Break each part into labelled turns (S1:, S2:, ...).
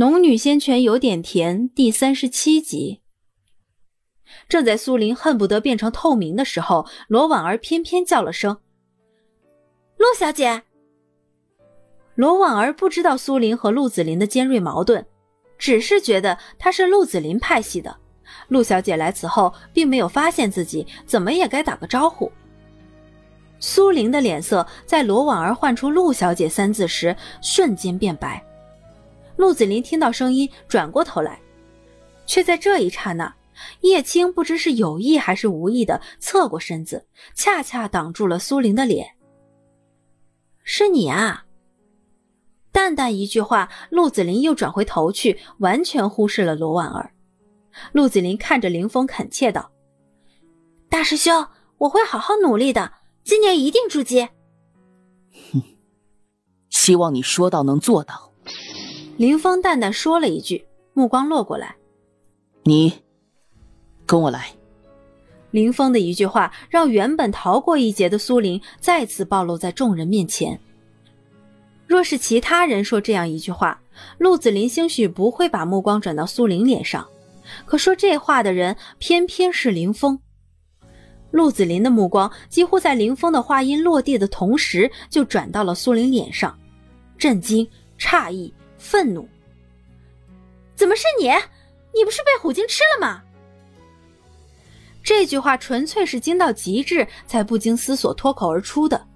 S1: 农女仙泉有点甜，第三十七集。正在苏林恨不得变成透明的时候，罗婉儿偏偏叫了声：“
S2: 陆小姐。”
S1: 罗婉儿不知道苏林和陆子霖的尖锐矛盾，只是觉得他是陆子霖派系的。陆小姐来此后，并没有发现自己，怎么也该打个招呼。苏林的脸色在罗婉儿唤出“陆小姐”三字时，瞬间变白。陆子霖听到声音，转过头来，却在这一刹那，叶青不知是有意还是无意的侧过身子，恰恰挡住了苏玲的脸。是你啊！淡淡一句话，陆子霖又转回头去，完全忽视了罗婉儿。陆子霖看着林峰，恳切道：“
S2: 大师兄，我会好好努力的，今年一定筑基。”
S3: 哼，希望你说到能做到。
S1: 林峰淡淡说了一句，目光落过来：“
S3: 你跟我来。”
S1: 林峰的一句话让原本逃过一劫的苏林再次暴露在众人面前。若是其他人说这样一句话，陆子霖兴许不会把目光转到苏林脸上，可说这话的人偏偏是林峰。陆子霖的目光几乎在林峰的话音落地的同时就转到了苏林脸上，震惊、诧异。愤怒！
S2: 怎么是你？你不是被虎鲸吃了吗？
S1: 这句话纯粹是惊到极致才不经思索脱口而出的。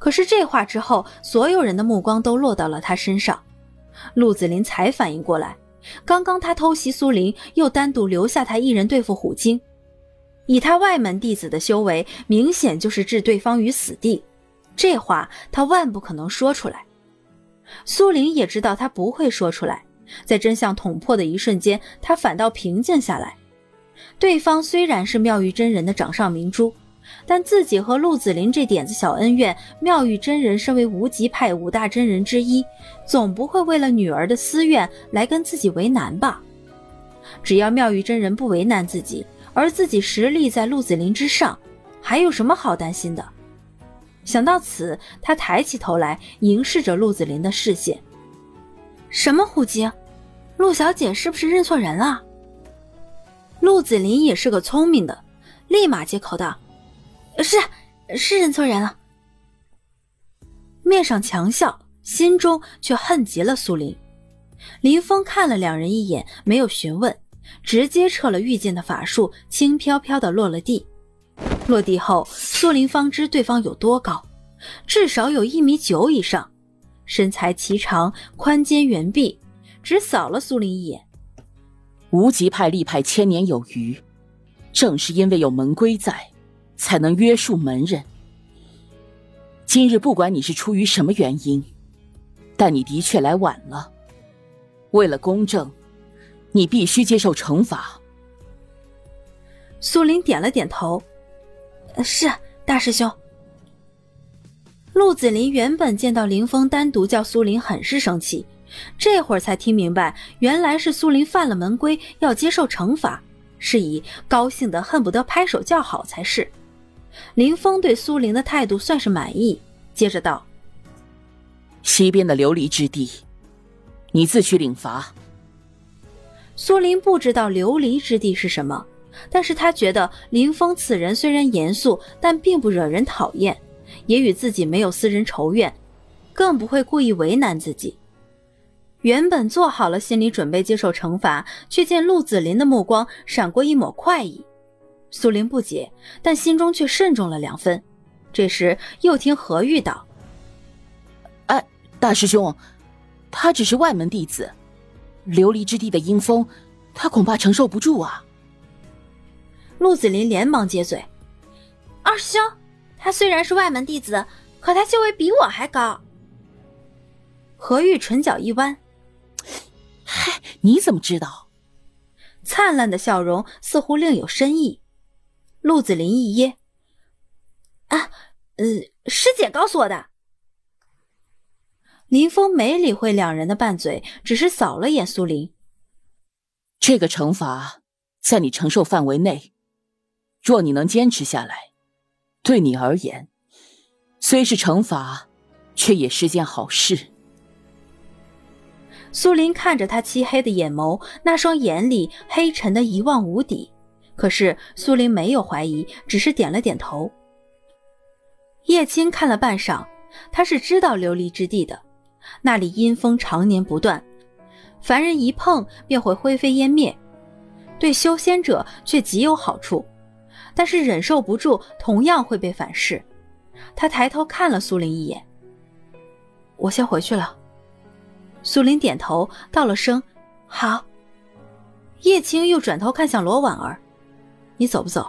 S1: 可是这话之后，所有人的目光都落到了他身上。陆子霖才反应过来，刚刚他偷袭苏林，又单独留下他一人对付虎鲸，以他外门弟子的修为，明显就是置对方于死地。这话他万不可能说出来。苏玲也知道他不会说出来，在真相捅破的一瞬间，他反倒平静下来。对方虽然是妙玉真人的掌上明珠，但自己和陆子霖这点子小恩怨，妙玉真人身为无极派五大真人之一，总不会为了女儿的私怨来跟自己为难吧？只要妙玉真人不为难自己，而自己实力在陆子霖之上，还有什么好担心的？想到此，他抬起头来，凝视着陆子霖的视线。什么虎鲸？陆小姐是不是认错人了？陆子霖也是个聪明的，立马接口道：“
S2: 是，是认错人了。”
S1: 面上强笑，心中却恨极了苏林。林峰看了两人一眼，没有询问，直接撤了御剑的法术，轻飘飘的落了地。落地后，苏林方知对方有多高，至少有一米九以上，身材颀长，宽肩圆臂，只扫了苏林一眼。
S3: 无极派立派千年有余，正是因为有门规在，才能约束门人。今日不管你是出于什么原因，但你的确来晚了。为了公正，你必须接受惩罚。
S1: 苏林点了点头。
S2: 是大师兄。
S1: 陆子霖原本见到林峰单独叫苏林，很是生气，这会儿才听明白，原来是苏林犯了门规，要接受惩罚，是以高兴的恨不得拍手叫好才是。林峰对苏林的态度算是满意，接着道：“
S3: 西边的琉璃之地，你自去领罚。”
S1: 苏林不知道琉璃之地是什么。但是他觉得林峰此人虽然严肃，但并不惹人讨厌，也与自己没有私人仇怨，更不会故意为难自己。原本做好了心理准备接受惩罚，却见陆子霖的目光闪过一抹快意。苏林不解，但心中却慎重了两分。这时又听何玉道：“
S3: 哎，大师兄，他只是外门弟子，琉璃之地的阴风，他恐怕承受不住啊。”
S1: 陆子霖连忙接嘴：“
S2: 二师兄，他虽然是外门弟子，可他修为比我还高。”
S1: 何玉唇角一弯：“
S3: 嗨，你怎么知道？”
S1: 灿烂的笑容似乎另有深意。陆子霖一噎：“
S2: 啊，呃，师姐告诉我的。”
S1: 林峰没理会两人的拌嘴，只是扫了眼苏林：“
S3: 这个惩罚在你承受范围内。”若你能坚持下来，对你而言，虽是惩罚，却也是件好事。
S1: 苏林看着他漆黑的眼眸，那双眼里黑沉的一望无底。可是苏林没有怀疑，只是点了点头。叶青看了半晌，他是知道琉璃之地的，那里阴风常年不断，凡人一碰便会灰飞烟灭，对修仙者却极有好处，但是忍受不住，同样会被反噬。他抬头看了苏林一眼：“我先回去了。”苏林点头，道了声“好”。叶青又转头看向罗婉儿：“你走不走？”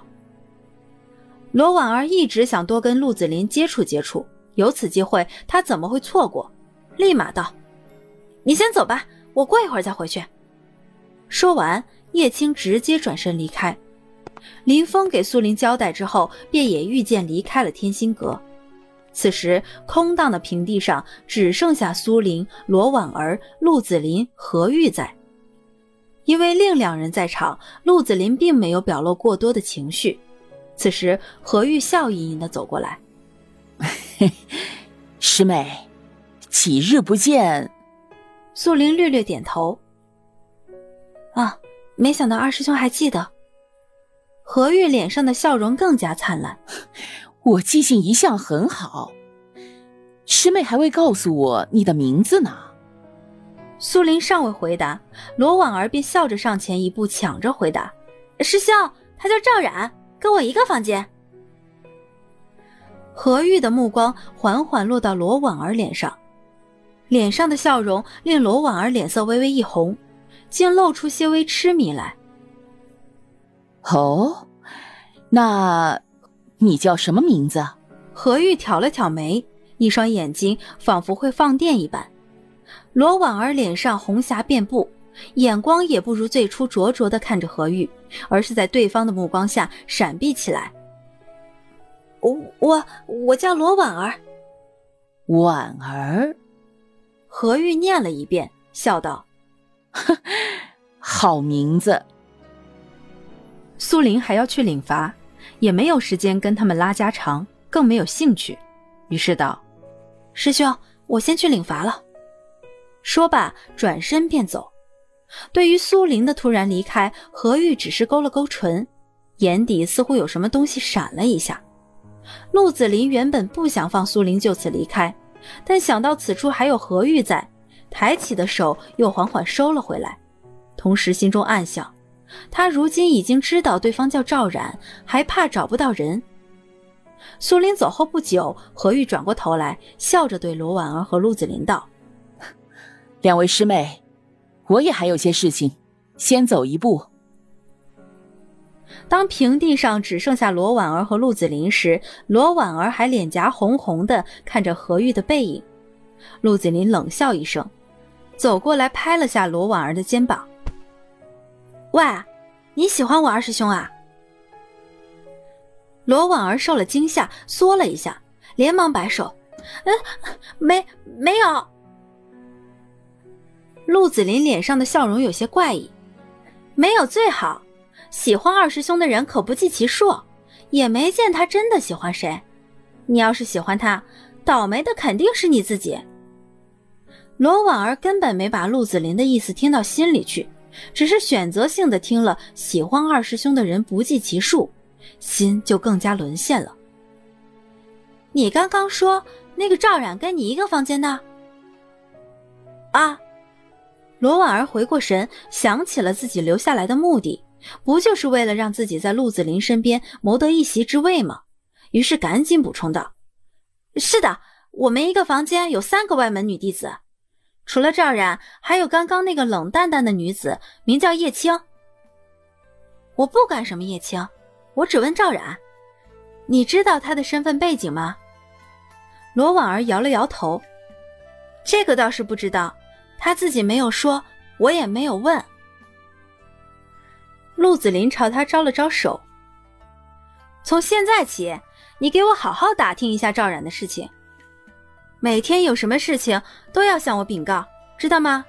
S1: 罗婉儿一直想多跟陆子霖接触接触，有此机会，她怎么会错过？立马道：“你先走吧，我过一会儿再回去。”说完，叶青直接转身离开。林峰给苏林交代之后，便也御剑离开了天心阁。此时，空荡的平地上只剩下苏林、罗婉儿、陆子霖、何玉在。因为另两人在场，陆子霖并没有表露过多的情绪。此时，何玉笑盈盈的走过来：“
S3: 师妹，几日不见？”
S1: 苏林略略点头：“啊，没想到二师兄还记得。”何玉脸上的笑容更加灿烂。
S3: 我记性一向很好，师妹还未告诉我你的名字呢。
S1: 苏林尚未回答，罗婉儿便笑着上前一步，抢着回答：“
S2: 师兄，他叫赵冉，跟我一个房间。”
S1: 何玉的目光缓缓落到罗婉儿脸上，脸上的笑容令罗婉儿脸色微微一红，竟露出些微痴迷来。
S3: 哦，那。你叫什么名字？
S1: 何玉挑了挑眉，一双眼睛仿佛会放电一般。罗婉儿脸上红霞遍布，眼光也不如最初灼灼的看着何玉，而是在对方的目光下闪避起来。
S2: 我我我叫罗婉儿。
S3: 婉儿，
S1: 何玉念了一遍，笑道：“
S3: 好名字。”
S1: 苏林还要去领罚。也没有时间跟他们拉家常，更没有兴趣，于是道：“师兄，我先去领罚了。”说罢，转身便走。对于苏林的突然离开，何玉只是勾了勾唇，眼底似乎有什么东西闪了一下。陆子霖原本不想放苏林就此离开，但想到此处还有何玉在，抬起的手又缓缓收了回来，同时心中暗想。他如今已经知道对方叫赵冉，还怕找不到人？苏林走后不久，何玉转过头来，笑着对罗婉儿和陆子霖道：“
S3: 两位师妹，我也还有些事情，先走一步。”
S1: 当平地上只剩下罗婉儿和陆子霖时，罗婉儿还脸颊红红的看着何玉的背影。陆子霖冷笑一声，走过来拍了下罗婉儿的肩膀。
S2: 喂，你喜欢我二师兄啊？
S1: 罗婉儿受了惊吓，缩了一下，连忙摆手：“
S2: 嗯，没没有。”
S1: 陆子霖脸上的笑容有些怪异：“
S2: 没有最好，喜欢二师兄的人可不计其数，也没见他真的喜欢谁。你要是喜欢他，倒霉的肯定是你自己。”
S1: 罗婉儿根本没把陆子霖的意思听到心里去。只是选择性的听了，喜欢二师兄的人不计其数，心就更加沦陷了。
S2: 你刚刚说那个赵冉跟你一个房间的？
S1: 啊！罗婉儿回过神，想起了自己留下来的目的，不就是为了让自己在陆子霖身边谋得一席之位吗？于是赶紧补充道：“
S2: 是的，我们一个房间有三个外门女弟子。”除了赵冉，还有刚刚那个冷淡淡的女子，名叫叶青。
S1: 我不管什么叶青，我只问赵冉，你知道她的身份背景吗？罗婉儿摇了摇头，这个倒是不知道，她自己没有说，我也没有问。陆子霖朝他招了招手，从现在起，你给我好好打听一下赵冉的事情。每天有什么事情都要向我禀告，知道吗？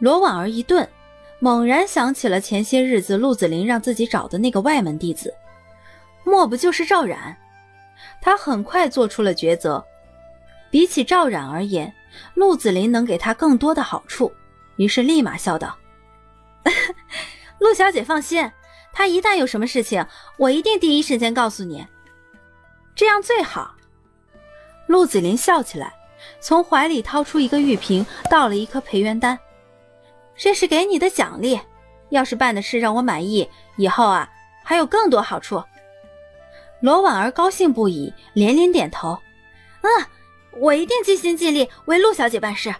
S1: 罗婉儿一顿，猛然想起了前些日子陆子霖让自己找的那个外门弟子，莫不就是赵冉？他很快做出了抉择。比起赵冉而言，陆子霖能给他更多的好处，于是立马笑道：“
S2: 陆小姐放心，他一旦有什么事情，我一定第一时间告诉你，这样最好。”
S1: 陆子霖笑起来，从怀里掏出一个玉瓶，倒了一颗培元丹：“
S2: 这是给你的奖励，要是办的事让我满意，以后啊还有更多好处。”
S1: 罗婉儿高兴不已，连连点头：“
S2: 嗯，我一定尽心尽力为陆小姐办事。”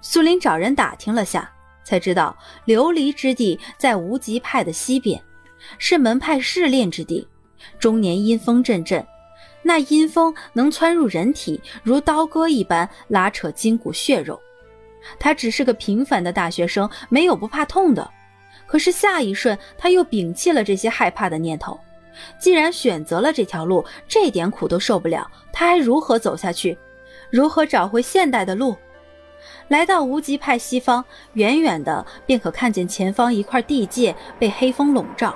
S1: 苏林找人打听了下，才知道琉璃之地在无极派的西边，是门派试炼之地。终年阴风阵阵，那阴风能窜入人体，如刀割一般拉扯筋骨血肉。他只是个平凡的大学生，没有不怕痛的。可是下一瞬，他又摒弃了这些害怕的念头。既然选择了这条路，这点苦都受不了，他还如何走下去？如何找回现代的路？来到无极派西方，远远的便可看见前方一块地界被黑风笼罩，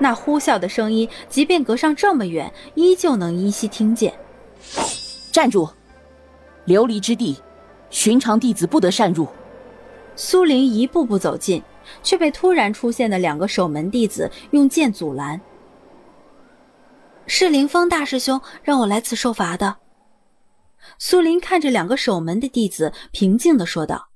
S1: 那呼啸的声音，即便隔上这么远，依旧能依稀听见。
S3: 站住！琉璃之地，寻常弟子不得擅入。
S1: 苏玲一步步走近，却被突然出现的两个守门弟子用剑阻拦。
S2: 是凌风大师兄让我来此受罚的。
S1: 苏林看着两个守门的弟子，平静的说道：“